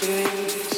doing